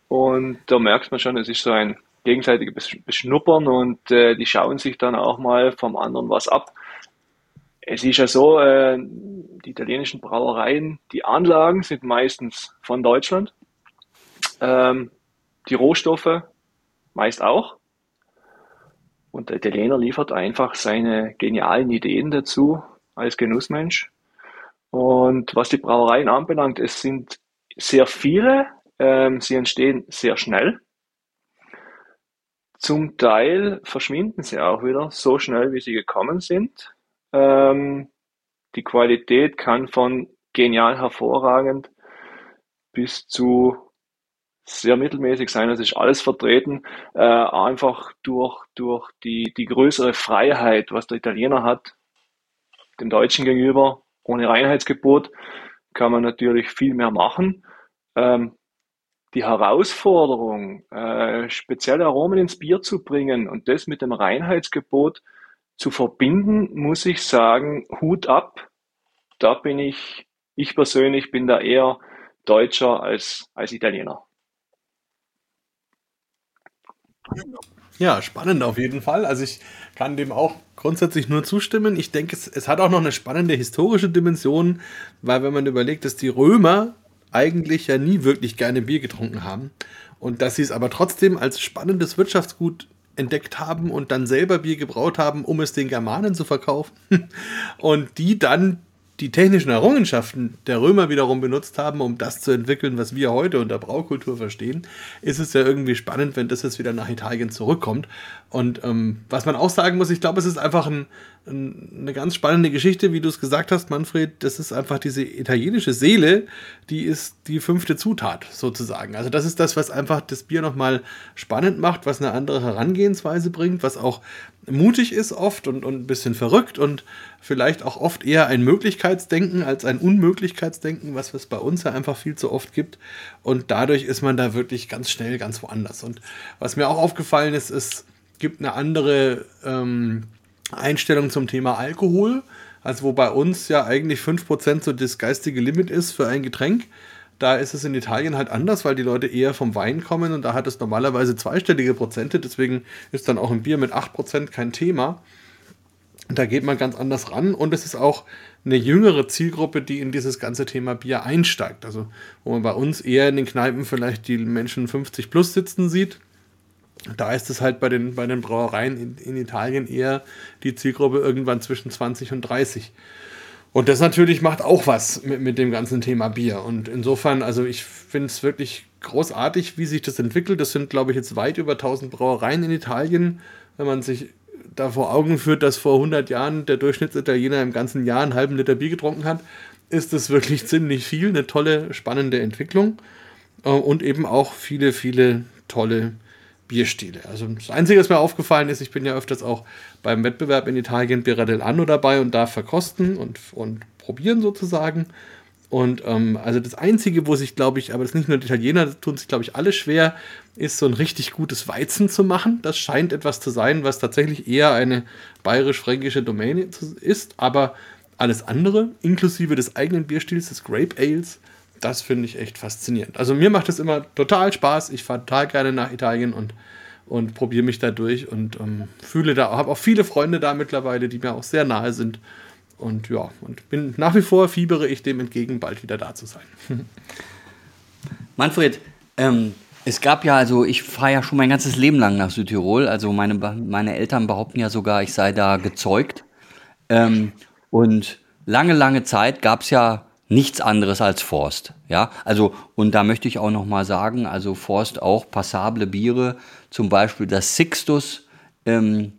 Und da merkt man schon, es ist so ein gegenseitiges Beschnuppern und äh, die schauen sich dann auch mal vom anderen was ab. Es ist ja so, äh, die italienischen Brauereien, die Anlagen sind meistens von Deutschland. Ähm, die Rohstoffe meist auch. Und der Italiener liefert einfach seine genialen Ideen dazu als Genussmensch. Und was die Brauereien anbelangt, es sind sehr viele, ähm, sie entstehen sehr schnell. Zum Teil verschwinden sie auch wieder so schnell, wie sie gekommen sind. Ähm, die Qualität kann von genial hervorragend bis zu sehr mittelmäßig sein. Das ist alles vertreten, äh, einfach durch, durch die, die größere Freiheit, was der Italiener hat, dem Deutschen gegenüber. Ohne Reinheitsgebot kann man natürlich viel mehr machen. Ähm, die Herausforderung, äh, spezielle Aromen ins Bier zu bringen und das mit dem Reinheitsgebot zu verbinden, muss ich sagen, Hut ab. Da bin ich, ich persönlich bin da eher Deutscher als, als Italiener. Ja, spannend auf jeden Fall. Also ich kann dem auch grundsätzlich nur zustimmen. Ich denke, es, es hat auch noch eine spannende historische Dimension, weil wenn man überlegt, dass die Römer eigentlich ja nie wirklich gerne Bier getrunken haben und dass sie es aber trotzdem als spannendes Wirtschaftsgut entdeckt haben und dann selber Bier gebraut haben, um es den Germanen zu verkaufen [laughs] und die dann die technischen Errungenschaften der Römer wiederum benutzt haben, um das zu entwickeln, was wir heute unter Braukultur verstehen, ist es ja irgendwie spannend, wenn das jetzt wieder nach Italien zurückkommt. Und ähm, was man auch sagen muss, ich glaube, es ist einfach ein, ein, eine ganz spannende Geschichte, wie du es gesagt hast, Manfred. Das ist einfach diese italienische Seele, die ist die fünfte Zutat sozusagen. Also das ist das, was einfach das Bier nochmal spannend macht, was eine andere Herangehensweise bringt, was auch mutig ist oft und, und ein bisschen verrückt und vielleicht auch oft eher ein Möglichkeitsdenken als ein Unmöglichkeitsdenken, was es bei uns ja einfach viel zu oft gibt. Und dadurch ist man da wirklich ganz schnell ganz woanders. Und was mir auch aufgefallen ist, es gibt eine andere ähm, Einstellung zum Thema Alkohol. Also wo bei uns ja eigentlich 5% so das geistige Limit ist für ein Getränk. Da ist es in Italien halt anders, weil die Leute eher vom Wein kommen und da hat es normalerweise zweistellige Prozente. Deswegen ist dann auch ein Bier mit 8% kein Thema. Da geht man ganz anders ran und es ist auch eine jüngere Zielgruppe, die in dieses ganze Thema Bier einsteigt. Also, wo man bei uns eher in den Kneipen vielleicht die Menschen 50 plus sitzen sieht. Da ist es halt bei den, bei den Brauereien in, in Italien eher die Zielgruppe irgendwann zwischen 20 und 30. Und das natürlich macht auch was mit, mit dem ganzen Thema Bier. Und insofern, also ich finde es wirklich großartig, wie sich das entwickelt. Das sind, glaube ich, jetzt weit über 1000 Brauereien in Italien. Wenn man sich da vor Augen führt, dass vor 100 Jahren der Durchschnittsitaliener im ganzen Jahr einen halben Liter Bier getrunken hat, ist das wirklich ziemlich viel. Eine tolle, spannende Entwicklung. Äh, und eben auch viele, viele tolle Bierstile. Also das Einzige, was mir aufgefallen ist, ich bin ja öfters auch beim Wettbewerb in Italien Birra Anno dabei und darf verkosten und, und probieren sozusagen. Und ähm, also das Einzige, wo sich, glaube ich, aber das ist nicht nur die Italiener, das tun sich, glaube ich, alle schwer, ist so ein richtig gutes Weizen zu machen. Das scheint etwas zu sein, was tatsächlich eher eine bayerisch-fränkische Domäne ist. Aber alles andere, inklusive des eigenen Bierstils, des Grape Ales, das finde ich echt faszinierend. Also mir macht es immer total Spaß. Ich fahre total gerne nach Italien und, und probiere mich da durch und ähm, fühle da, habe auch viele Freunde da mittlerweile, die mir auch sehr nahe sind. Und ja, und bin nach wie vor fiebere ich dem entgegen, bald wieder da zu sein. [laughs] Manfred, ähm, es gab ja, also ich fahre ja schon mein ganzes Leben lang nach Südtirol. Also meine, meine Eltern behaupten ja sogar, ich sei da gezeugt. Ähm, und lange, lange Zeit gab es ja nichts anderes als Forst. Ja, also, und da möchte ich auch nochmal sagen, also Forst auch passable Biere, zum Beispiel das Sixtus, ähm,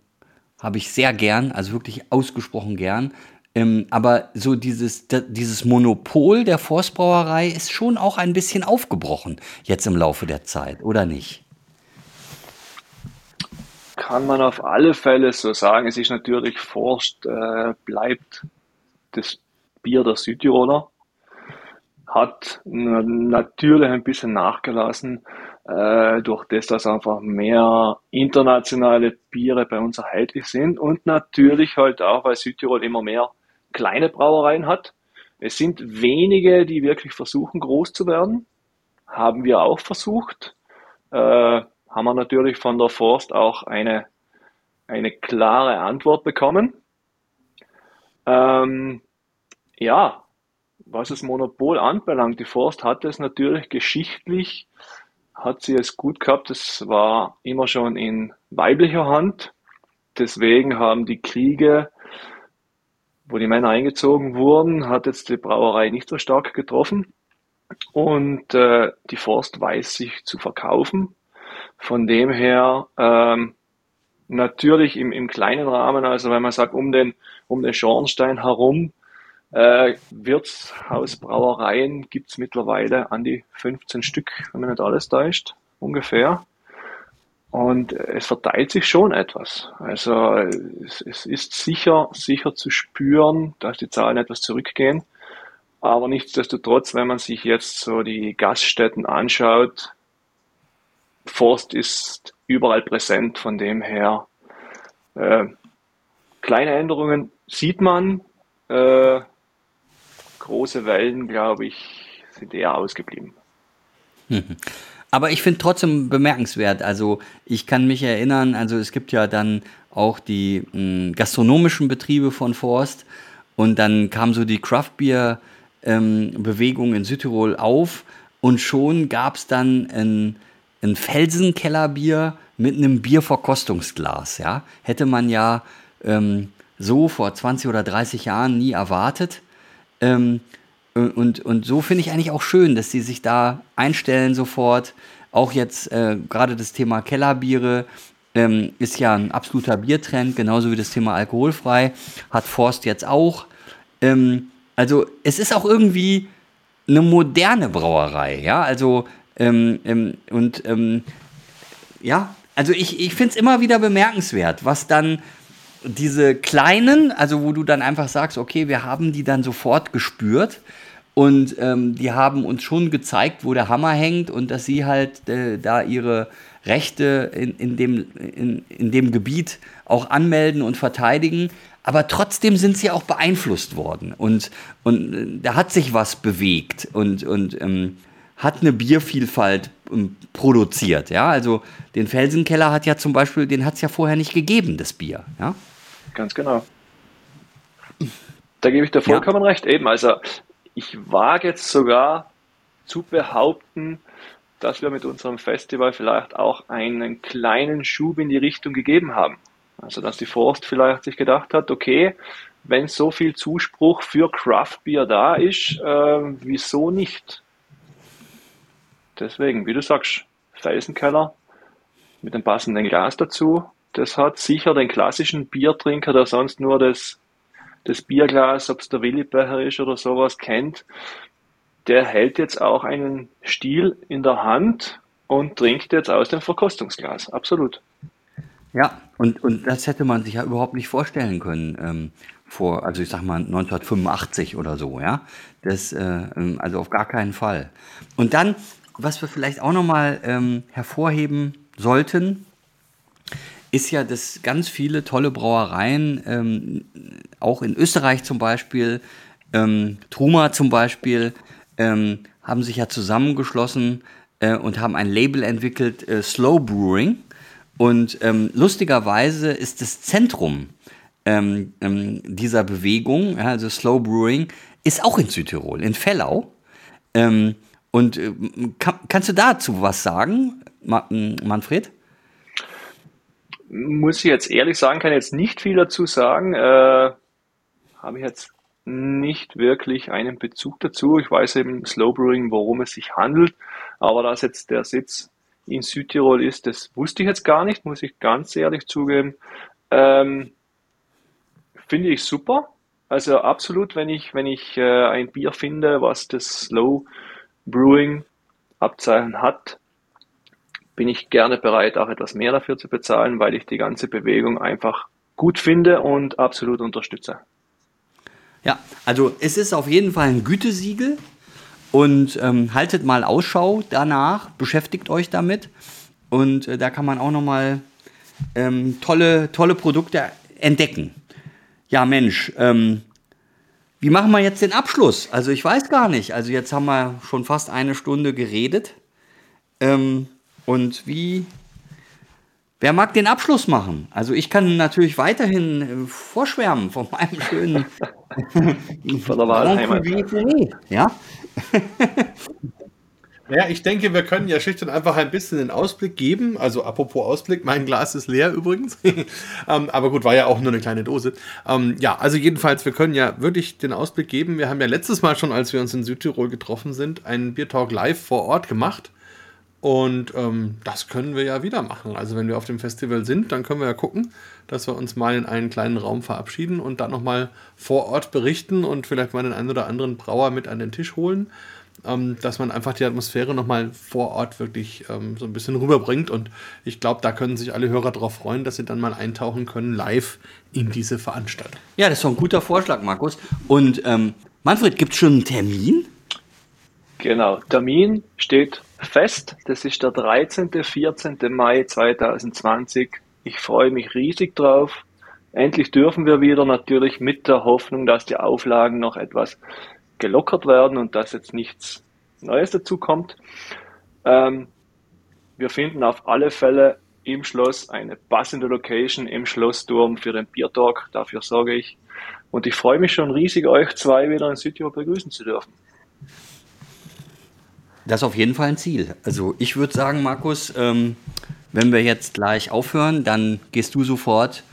habe ich sehr gern, also wirklich ausgesprochen gern. Ähm, aber so dieses, dieses Monopol der Forstbrauerei ist schon auch ein bisschen aufgebrochen jetzt im Laufe der Zeit, oder nicht? Kann man auf alle Fälle so sagen. Es ist natürlich Forst, äh, bleibt das Bier der Südtiroler, hat natürlich ein bisschen nachgelassen, äh, durch das, dass einfach mehr internationale Biere bei uns erhältlich sind und natürlich halt auch, weil Südtirol immer mehr kleine Brauereien hat. Es sind wenige, die wirklich versuchen, groß zu werden. Haben wir auch versucht. Äh, haben wir natürlich von der Forst auch eine, eine klare Antwort bekommen. Ähm, ja, was das Monopol anbelangt, die Forst hat es natürlich geschichtlich, hat sie es gut gehabt. Es war immer schon in weiblicher Hand. Deswegen haben die Kriege wo die Männer eingezogen wurden, hat jetzt die Brauerei nicht so stark getroffen. Und äh, die Forst weiß sich zu verkaufen. Von dem her ähm, natürlich im, im kleinen Rahmen, also wenn man sagt, um den, um den Schornstein herum, äh, Wirtshausbrauereien gibt's mittlerweile an die 15 Stück, wenn man nicht alles täuscht, ungefähr. Und es verteilt sich schon etwas. Also es, es, ist sicher, sicher zu spüren, dass die Zahlen etwas zurückgehen. Aber nichtsdestotrotz, wenn man sich jetzt so die Gaststätten anschaut, Forst ist überall präsent. Von dem her äh, kleine Änderungen sieht man. Äh, große Wellen, glaube ich, sind eher ausgeblieben. [laughs] Aber ich finde trotzdem bemerkenswert. Also ich kann mich erinnern, also es gibt ja dann auch die mh, hm, gastronomischen Betriebe von Forst und dann kam so die Craftbeer ähm, Bewegung in Südtirol auf und schon gab es dann ein, ein Felsenkellerbier mit einem Bierverkostungsglas. Ja? Hätte man ja ähm, so vor 20 oder 30 Jahren nie erwartet. Ähm, und, und so finde ich eigentlich auch schön, dass sie sich da einstellen sofort. Auch jetzt äh, gerade das Thema Kellerbiere ähm, ist ja ein absoluter Biertrend, genauso wie das Thema alkoholfrei. Hat Forst jetzt auch. Ähm, also es ist auch irgendwie eine moderne Brauerei, ja. Also ähm, ähm und ähm, ja, also ich, ich finde es immer wieder bemerkenswert, was dann diese kleinen, also wo du dann einfach sagst, okay, wir haben die dann sofort gespürt und ähm, die haben uns schon gezeigt, wo der Hammer hängt und dass sie halt äh, da ihre Rechte in, in, dem, in, in dem Gebiet auch anmelden und verteidigen. Aber trotzdem sind sie auch beeinflusst worden. Und, und äh, da hat sich was bewegt und, und ähm, hat eine Biervielfalt ähm, produziert. Ja? Also den Felsenkeller hat ja zum Beispiel, den hat es ja vorher nicht gegeben, das Bier. Ja? Ganz genau. Da gebe ich dir vollkommen ja. recht. Eben, also ich wage jetzt sogar zu behaupten, dass wir mit unserem Festival vielleicht auch einen kleinen Schub in die Richtung gegeben haben. Also dass die Forst vielleicht sich gedacht hat, okay, wenn so viel Zuspruch für Craft Beer da ist, äh, wieso nicht? Deswegen, wie du sagst, Felsenkeller mit dem passenden Glas dazu, das hat sicher den klassischen Biertrinker, der sonst nur das, das Bierglas, ob es der Willibecher ist oder sowas, kennt, der hält jetzt auch einen Stiel in der Hand und trinkt jetzt aus dem Verkostungsglas. Absolut. Ja, und, und das hätte man sich ja überhaupt nicht vorstellen können. Ähm, vor, also ich sag mal 1985 oder so, ja. Das, äh, ähm, also auf gar keinen Fall. Und dann, was wir vielleicht auch nochmal ähm, hervorheben sollten, ist ja, dass ganz viele tolle Brauereien, ähm, auch in Österreich zum Beispiel, ähm, Truma zum Beispiel, ähm, haben sich ja zusammengeschlossen äh, und haben ein Label entwickelt, äh, Slow Brewing. Und ähm, lustigerweise ist das Zentrum ähm, ähm, dieser Bewegung, also Slow Brewing, ist auch in Südtirol, in Fellau. Ähm, und äh, kann, kannst du dazu was sagen, Manfred? Muss ich jetzt ehrlich sagen, kann jetzt nicht viel dazu sagen. Äh, Habe ich jetzt nicht wirklich einen Bezug dazu. Ich weiß eben Slow Brewing, worum es sich handelt, aber dass jetzt der Sitz in Südtirol ist, das wusste ich jetzt gar nicht, muss ich ganz ehrlich zugeben. Ähm, Finde ich super. Also absolut, wenn ich, wenn ich äh, ein Bier finde, was das Slow Brewing Abzeichen hat, bin ich gerne bereit, auch etwas mehr dafür zu bezahlen, weil ich die ganze Bewegung einfach gut finde und absolut unterstütze. Ja, also es ist auf jeden Fall ein Gütesiegel und ähm, haltet mal Ausschau danach, beschäftigt euch damit und äh, da kann man auch nochmal ähm, tolle, tolle Produkte entdecken. Ja, Mensch, ähm, wie machen wir jetzt den Abschluss? Also ich weiß gar nicht. Also jetzt haben wir schon fast eine Stunde geredet. Ähm, und wie, wer mag den Abschluss machen? Also ich kann natürlich weiterhin äh, vorschwärmen von meinem schönen [laughs] von der Wahlheimat. Ja. [laughs] Ja, ich denke, wir können ja schlicht und einfach ein bisschen den Ausblick geben. Also apropos Ausblick, mein Glas ist leer übrigens. [laughs] ähm, aber gut, war ja auch nur eine kleine Dose. Ähm, ja, also jedenfalls, wir können ja wirklich den Ausblick geben. Wir haben ja letztes Mal schon, als wir uns in Südtirol getroffen sind, einen Beer Talk live vor Ort gemacht. Und ähm, das können wir ja wieder machen. Also wenn wir auf dem Festival sind, dann können wir ja gucken, dass wir uns mal in einen kleinen Raum verabschieden und dann nochmal vor Ort berichten und vielleicht mal den einen oder anderen Brauer mit an den Tisch holen ähm, dass man einfach die Atmosphäre nochmal vor Ort wirklich ähm, so ein bisschen rüberbringt. Und ich glaube, da können sich alle Hörer darauf freuen, dass sie dann mal eintauchen können live in diese Veranstaltung. Ja, das ist doch ein guter Vorschlag, Markus. Und ähm, Manfred, gibt es schon einen Termin? Genau, Termin steht fest. Das ist der 13. 14. Mai 2020. Ich freue mich riesig drauf. Endlich dürfen wir wieder natürlich mit der Hoffnung, dass die Auflagen noch etwas gelockert werden und dass jetzt nichts Neues dazu kommt. Ähm, wir finden auf alle Fälle im Schloss eine passende Location im Schlossturm für den Biertalk. Dafür sorge ich. Und ich freue mich schon riesig, euch zwei wieder in Südtirol begrüßen zu dürfen. Das ist auf jeden Fall ein Ziel. Also ich würde sagen, Markus, ähm, wenn wir jetzt gleich aufhören, dann gehst du sofort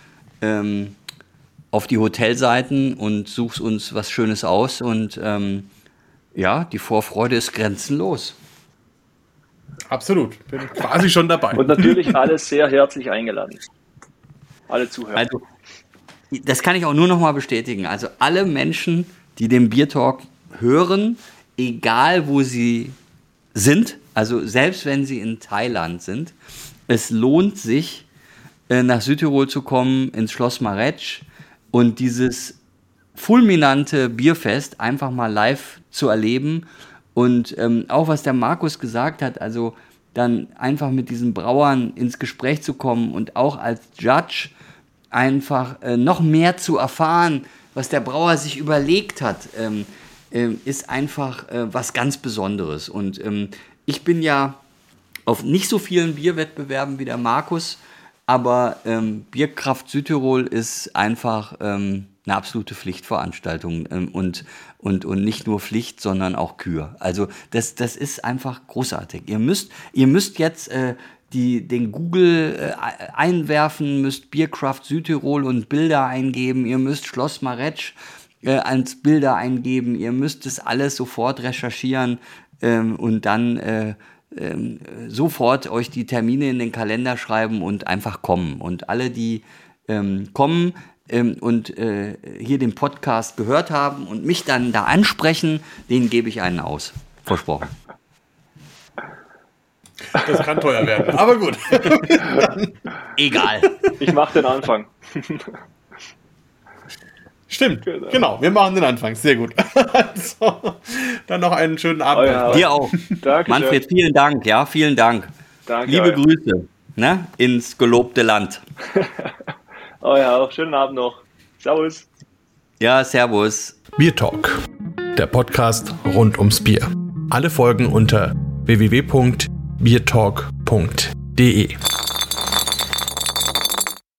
ähm, auf die Hotelseiten und suchst uns was Schönes aus und ähm, ja, die Vorfreude ist grenzenlos. Absolut, bin quasi schon dabei. Und natürlich alle sehr herzlich eingeladen. Alle Zuhörer. Also, das kann ich auch nur noch mal bestätigen. Also alle Menschen, die den Bier Talk hören, egal wo sie sind, also selbst wenn sie in Thailand sind, es lohnt sich, äh, nach Südtirol zu kommen, ins Schloss Maretsch und dieses fulminante Bierfest einfach mal live zu erleben. Und ähm, auch was der Markus gesagt hat, also dann einfach mit diesen Brauern ins Gespräch zu kommen und auch als Judge einfach äh, noch mehr zu erfahren, was der Brauer sich überlegt hat, ähm, äh, ist einfach äh, was ganz Besonderes. Und ähm, ich bin ja auf nicht so vielen Bierwettbewerben wie der Markus Aber ähm, Bierkraft Südtirol ist einfach ähm, eine absolute Pflichtveranstaltung ähm, und, und, und nicht nur Pflicht, sondern auch Kür. Also das, das ist einfach großartig. Ihr müsst, ihr müsst jetzt äh, die, den Google äh, einwerfen, müsst Bierkraft Südtirol und Bilder eingeben, ihr müsst Schloss Maretsch äh, als Bilder eingeben, ihr müsst es alles sofort recherchieren ähm, und dann äh, ähm, sofort euch die Termine in den Kalender schreiben und einfach kommen. Und alle, die ähm, kommen ähm, und äh, hier den Podcast gehört haben und mich dann da ansprechen, denen gebe ich einen aus. Versprochen. Das kann teuer werden, aber gut. [laughs] Egal. Ich mache den Anfang. [laughs] Stimmt, genau. genau. Wir machen den Anfang. Sehr gut. [laughs] Also, dann noch einen schönen Abend. Oh Dir auch. Dankeschön. Manfred, vielen Dank. Ja, vielen Dank. Danke. Liebe euch. Grüße ne, ins gelobte Land. [laughs] oh ja, auch schönen Abend noch. Servus. Ja, servus. Bier Talk, der Podcast rund ums Bier. Alle Folgen unter www.biertalk.de.